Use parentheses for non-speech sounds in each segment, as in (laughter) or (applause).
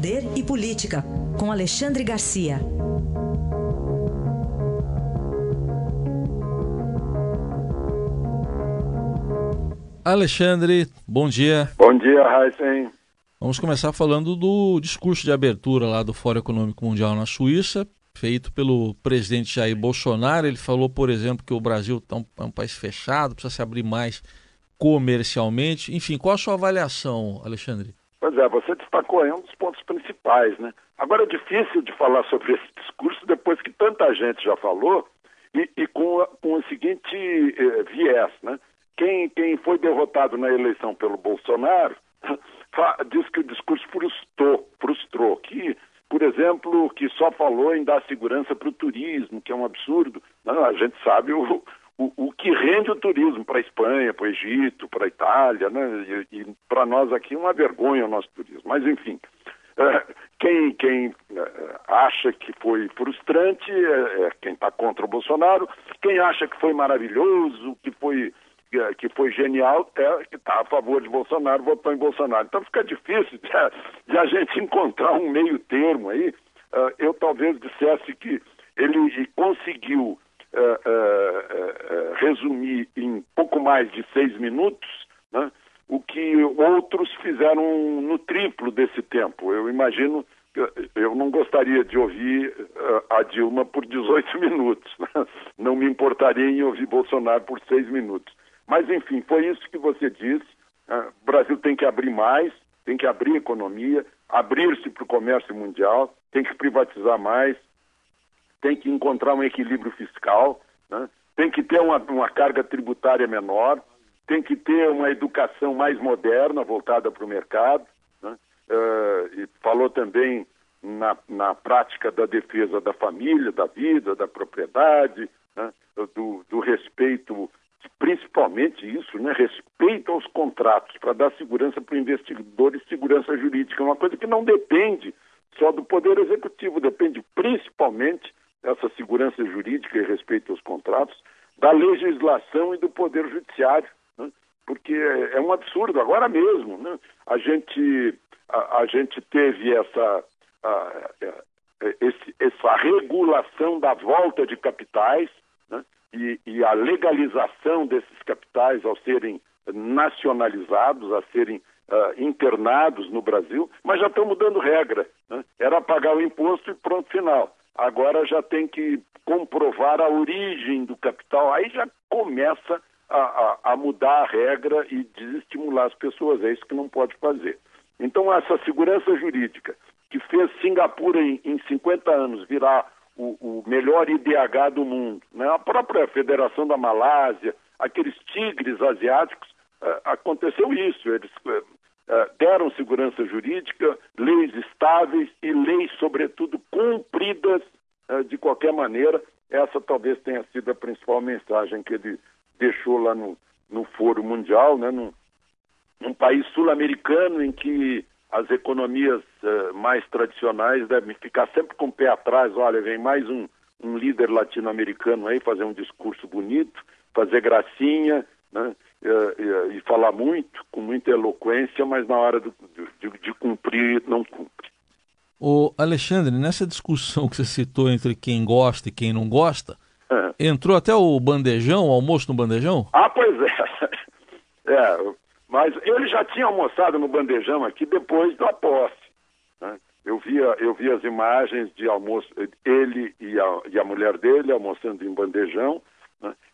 Poder e Política, com Alexandre Garcia. Alexandre, bom dia. Bom dia, Heisen. Vamos começar falando do discurso de abertura lá do Fórum Econômico Mundial na Suíça, feito pelo presidente Jair Bolsonaro. Ele falou, por exemplo, que o Brasil é um, é um país fechado, precisa se abrir mais comercialmente. Enfim, qual a sua avaliação, Alexandre? Pois é, você destacou aí um dos pontos principais, né? Agora é difícil de falar sobre esse discurso depois que tanta gente já falou e, e com, a, com o seguinte eh, viés, né? Quem, quem foi derrotado na eleição pelo Bolsonaro (laughs) diz que o discurso frustrou, frustrou, que, por exemplo, que só falou em dar segurança para o turismo, que é um absurdo. Não, a gente sabe o, o, o que rende o turismo para a Espanha, para o Egito, para a Itália, né? e, e para nós aqui uma vergonha o nosso turismo. Mas, enfim, é, quem, quem é, acha que foi frustrante é, é quem está contra o Bolsonaro, quem acha que foi maravilhoso, que foi que foi genial, é que está a favor de Bolsonaro, votou em Bolsonaro. Então fica difícil de, de a gente encontrar um meio termo aí. Eu talvez dissesse que ele conseguiu uh, resumir em pouco mais de seis minutos né, o que outros fizeram no triplo desse tempo. Eu imagino eu não gostaria de ouvir a Dilma por 18 (laughs) minutos. Né? Não me importaria em ouvir Bolsonaro por seis minutos. Mas, enfim, foi isso que você disse. Né? O Brasil tem que abrir mais, tem que abrir a economia, abrir-se para o comércio mundial, tem que privatizar mais, tem que encontrar um equilíbrio fiscal, né? tem que ter uma, uma carga tributária menor, tem que ter uma educação mais moderna, voltada para o mercado. Né? Uh, e falou também na, na prática da defesa da família, da vida, da propriedade, né? do, do respeito principalmente isso, né, respeito aos contratos para dar segurança para o investidor e segurança jurídica, uma coisa que não depende só do Poder Executivo, depende principalmente dessa segurança jurídica e respeito aos contratos, da legislação e do Poder Judiciário, né, porque é, é, um absurdo, agora mesmo, né, a, gente, a, a gente teve essa, a, esse, essa regulação da volta de capitais, e, e a legalização desses capitais ao serem nacionalizados, a serem uh, internados no Brasil, mas já estão mudando regra. Né? Era pagar o imposto e pronto, final. Agora já tem que comprovar a origem do capital, aí já começa a, a, a mudar a regra e desestimular as pessoas. É isso que não pode fazer. Então, essa segurança jurídica que fez Singapura em, em 50 anos virar o, o melhor IDH do mundo. Né? A própria Federação da Malásia, aqueles tigres asiáticos, uh, aconteceu isso. Eles uh, deram segurança jurídica, leis estáveis e leis, sobretudo, cumpridas uh, de qualquer maneira. Essa talvez tenha sido a principal mensagem que ele deixou lá no, no Foro Mundial, né? num, num país sul-americano em que as economias uh, mais tradicionais devem ficar sempre com o pé atrás. Olha, vem mais um, um líder latino-americano aí fazer um discurso bonito, fazer gracinha, né? Uh, uh, e falar muito, com muita eloquência, mas na hora do, de, de, cumprir, não cumpre. O Alexandre, nessa discussão que você citou entre quem gosta e quem não gosta, é. entrou até o bandejão, o almoço no bandejão? Ah, pois é. (laughs) É, mas ele já tinha almoçado no bandejão aqui depois da posse. Né? Eu, via, eu vi as imagens de almoço, ele e a, e a mulher dele almoçando em bandejão.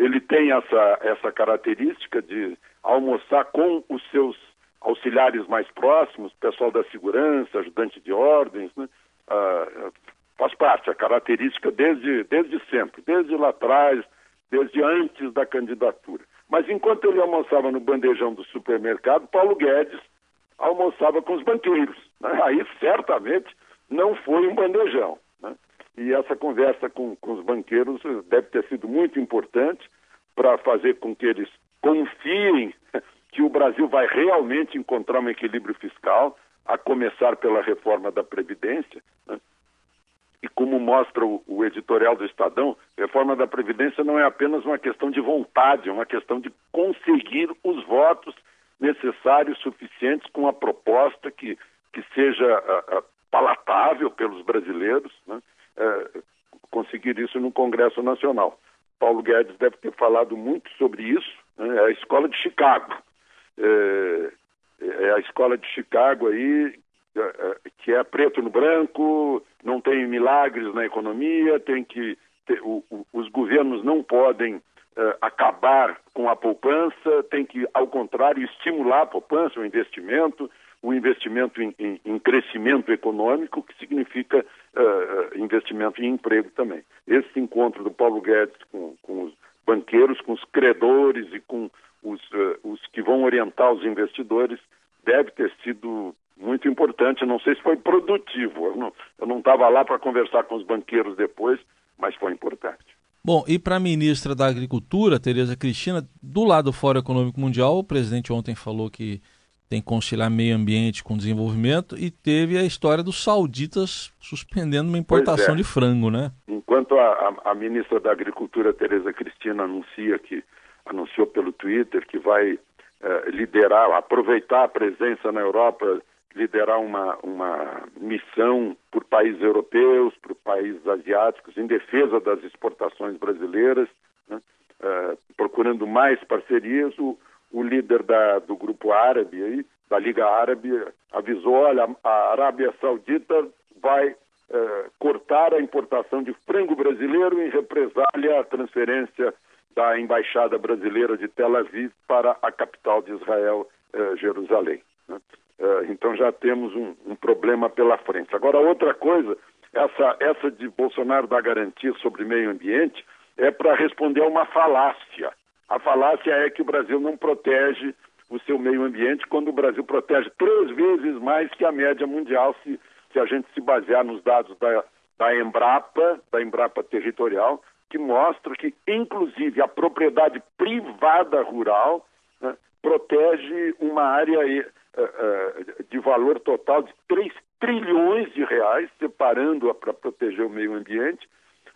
Ele tem essa, essa característica de almoçar com os seus auxiliares mais próximos, pessoal da segurança, ajudante de ordens, né? ah, faz parte, a característica desde, desde sempre, desde lá atrás, desde antes da candidatura. Mas enquanto ele almoçava no bandejão do supermercado, Paulo Guedes almoçava com os banqueiros. Né? Aí certamente não foi um bandejão. Né? E essa conversa com, com os banqueiros deve ter sido muito importante para fazer com que eles confiem (laughs) que o Brasil vai realmente encontrar um equilíbrio fiscal, a começar pela reforma da Previdência, né? E como mostra o, o, editorial do Estadão, reforma da Previdência não é apenas uma questão de vontade, é uma questão de conseguir os votos necessários, suficientes, com a proposta que, que seja a, a, palatável pelos brasileiros, né? É, conseguir isso no Congresso Nacional. Paulo Guedes deve ter falado muito sobre isso. Né? É a escola de Chicago. É, é a escola de Chicago aí, é, é, que é preto no branco, não tem milagres na economia, tem que ter, o, o, os governos não podem uh, acabar com a poupança, tem que, ao contrário, estimular a poupança, o investimento, o investimento em, em, em crescimento econômico, que significa uh, investimento em emprego também. Esse encontro do Paulo Guedes com, com os banqueiros, com os credores e com os, uh, os que vão orientar os investidores deve ter sido muito importante. Não sei se foi produtivo. Eu não estava lá para conversar com os banqueiros depois, mas foi importante. Bom, e para a ministra da Agricultura, Tereza Cristina, do lado do Fórum Econômico Mundial, o presidente ontem falou que tem que conciliar meio ambiente com desenvolvimento e teve a história dos sauditas suspendendo uma importação é. de frango, né? Enquanto a, a, a, ministra da Agricultura, Tereza Cristina, anuncia que anunciou pelo Twitter que vai eh, liderar, aproveitar a presença na Europa, liderar uma, uma missão por países europeus, por países asiáticos, em defesa das exportações brasileiras, né? eh, procurando mais parcerias. O, o líder da, do grupo árabe, aí, da Liga Árabe, avisou: olha, a Arábia Saudita vai eh, cortar a importação de frango brasileiro em represália à transferência da embaixada brasileira de Tel Aviv para a capital de Israel, eh, Jerusalém. Né? Eh, então já temos um, um, problema pela frente. Agora, outra coisa, essa, essa de Bolsonaro dar garantia sobre meio ambiente é para responder a uma falácia. A falácia é que o Brasil não protege o seu meio ambiente quando o Brasil protege três vezes mais que a média mundial se, se a gente se basear nos dados da, da Embrapa, da Embrapa Territorial, que mostra que, inclusive, a propriedade privada rural né, protege uma área uh, uh, de valor total de 3 trilhões de reais, separando-a para proteger o meio ambiente,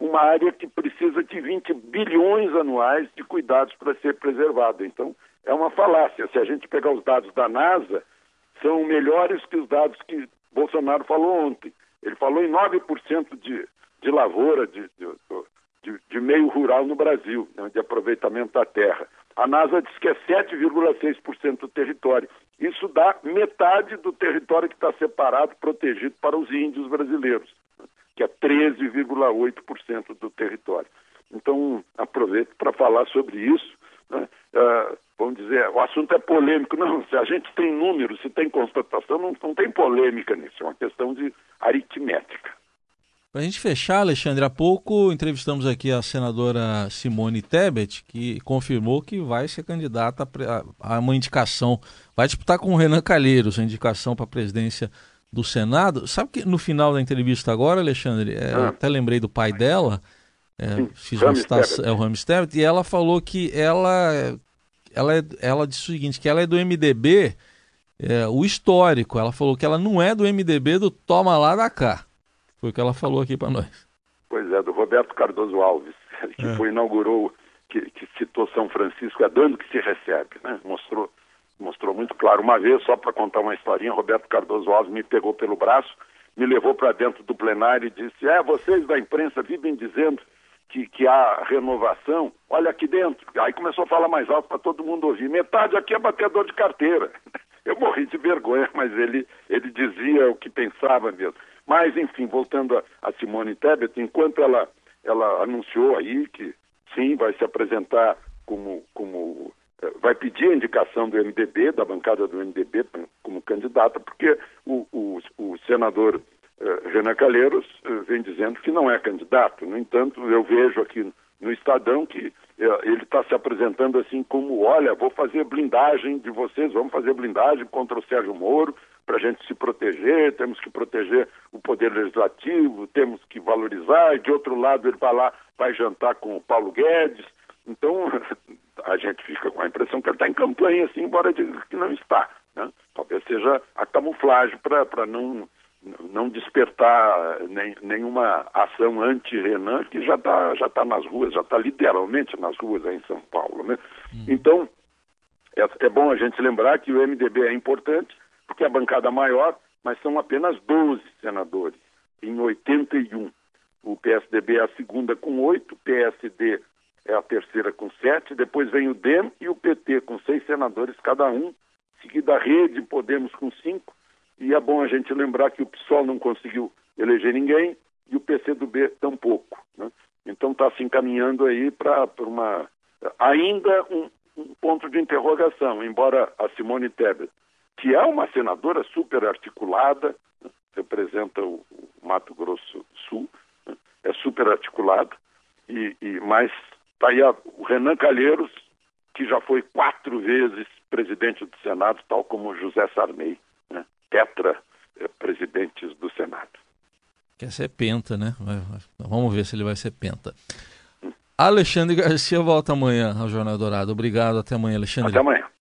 uma área que precisa de 20 bilhões anuais de cuidados para ser preservada. Então, é uma falácia. Se a gente pegar os dados da NASA, são melhores que os dados que Bolsonaro falou ontem. Ele falou em 9% de, de lavoura, de, de, de, meio rural no Brasil, né, de aproveitamento da terra. A NASA diz que é 7,6% do território. Isso dá metade do território que está separado, protegido para os índios brasileiros que é 13,8% do território. Então, aproveito para falar sobre isso. Né? Uh, vamos dizer, o assunto é polêmico. Não, se a gente tem números, se tem constatação, não, não tem polêmica nisso. É uma questão de aritmética. Para a gente fechar, Alexandre, há pouco entrevistamos aqui a senadora Simone Tebet, que confirmou que vai ser candidata a uma indicação, vai disputar com o Renan Calheiros a indicação para a presidência do Senado. Sabe que no final da entrevista agora, Alexandre, é, ah. até lembrei do pai dela, é, fiz uma citação, é o Rami e ela falou que ela, ela, é, ela disse o seguinte, que ela é do MDB, é, o histórico. Ela falou que ela não é do MDB do toma lá da cá. Foi o que ela falou aqui para nós. Pois é, do Roberto Cardoso Alves, que é. foi, inaugurou, que, que citou São Francisco, é dando que se recebe, né? Mostrou mostrou muito claro. Uma vez, só para contar uma historinha, Roberto Cardoso Alves me pegou pelo braço, me levou para dentro do plenário e disse: É, vocês da imprensa vivem dizendo que, que há renovação, olha aqui dentro. Aí começou a falar mais alto para todo mundo ouvir. Metade aqui é batedor de carteira. (laughs) Eu morri de vergonha, mas ele, ele dizia o que pensava mesmo. Mas, enfim, voltando a, a Simone Tebet, enquanto ela, ela anunciou aí que sim, vai se apresentar como, como vai pedir a indicação do MDB, da bancada do MDB, como candidata, porque o, o, o senador eh, Renan Calheiros eh, vem dizendo que não é candidato. No entanto, eu vejo aqui no Estadão que eh, ele está se apresentando assim como, olha, vou fazer blindagem de vocês, vamos fazer blindagem contra o Sérgio Moro, para a gente se proteger, temos que proteger o poder legislativo, temos que valorizar, e de outro lado ele vai lá, vai jantar com o Paulo Guedes. Então, (laughs) a gente fica com a impressão que ele está em campanha, assim, embora diga que não está. Né? Talvez seja a camuflagem para não, não despertar nem, nenhuma ação anti-Renan, que já está já tá nas ruas, já está literalmente nas ruas aí em São Paulo. Né? Hum. Então, é, é bom a gente lembrar que o MDB é importante, porque é a bancada maior, mas são apenas 12 senadores, em 81. O PSDB é a segunda com oito, o PSD é a terceira com sete, depois vem o DEM e o PT com seis senadores cada um, seguida a Rede, Podemos com cinco, e é bom a gente lembrar que o PSOL não conseguiu eleger ninguém e o PCdoB tampouco. Né? Então está se encaminhando aí para uma ainda um, um, ponto de interrogação, embora a Simone Tebet, que é uma senadora super articulada, né? representa o, o, Mato Grosso Sul, né? é super articulada, e, e mas está aí a, o Renan Calheiros, que já foi quatro vezes presidente do Senado, tal como José Sarney, né? tetra eh, presidentes do Senado. Quer ser penta, né? Vamos ver se ele vai ser penta. Alexandre Garcia volta amanhã ao Jornal Dourado. Obrigado. Até amanhã, Alexandre. Até amanhã.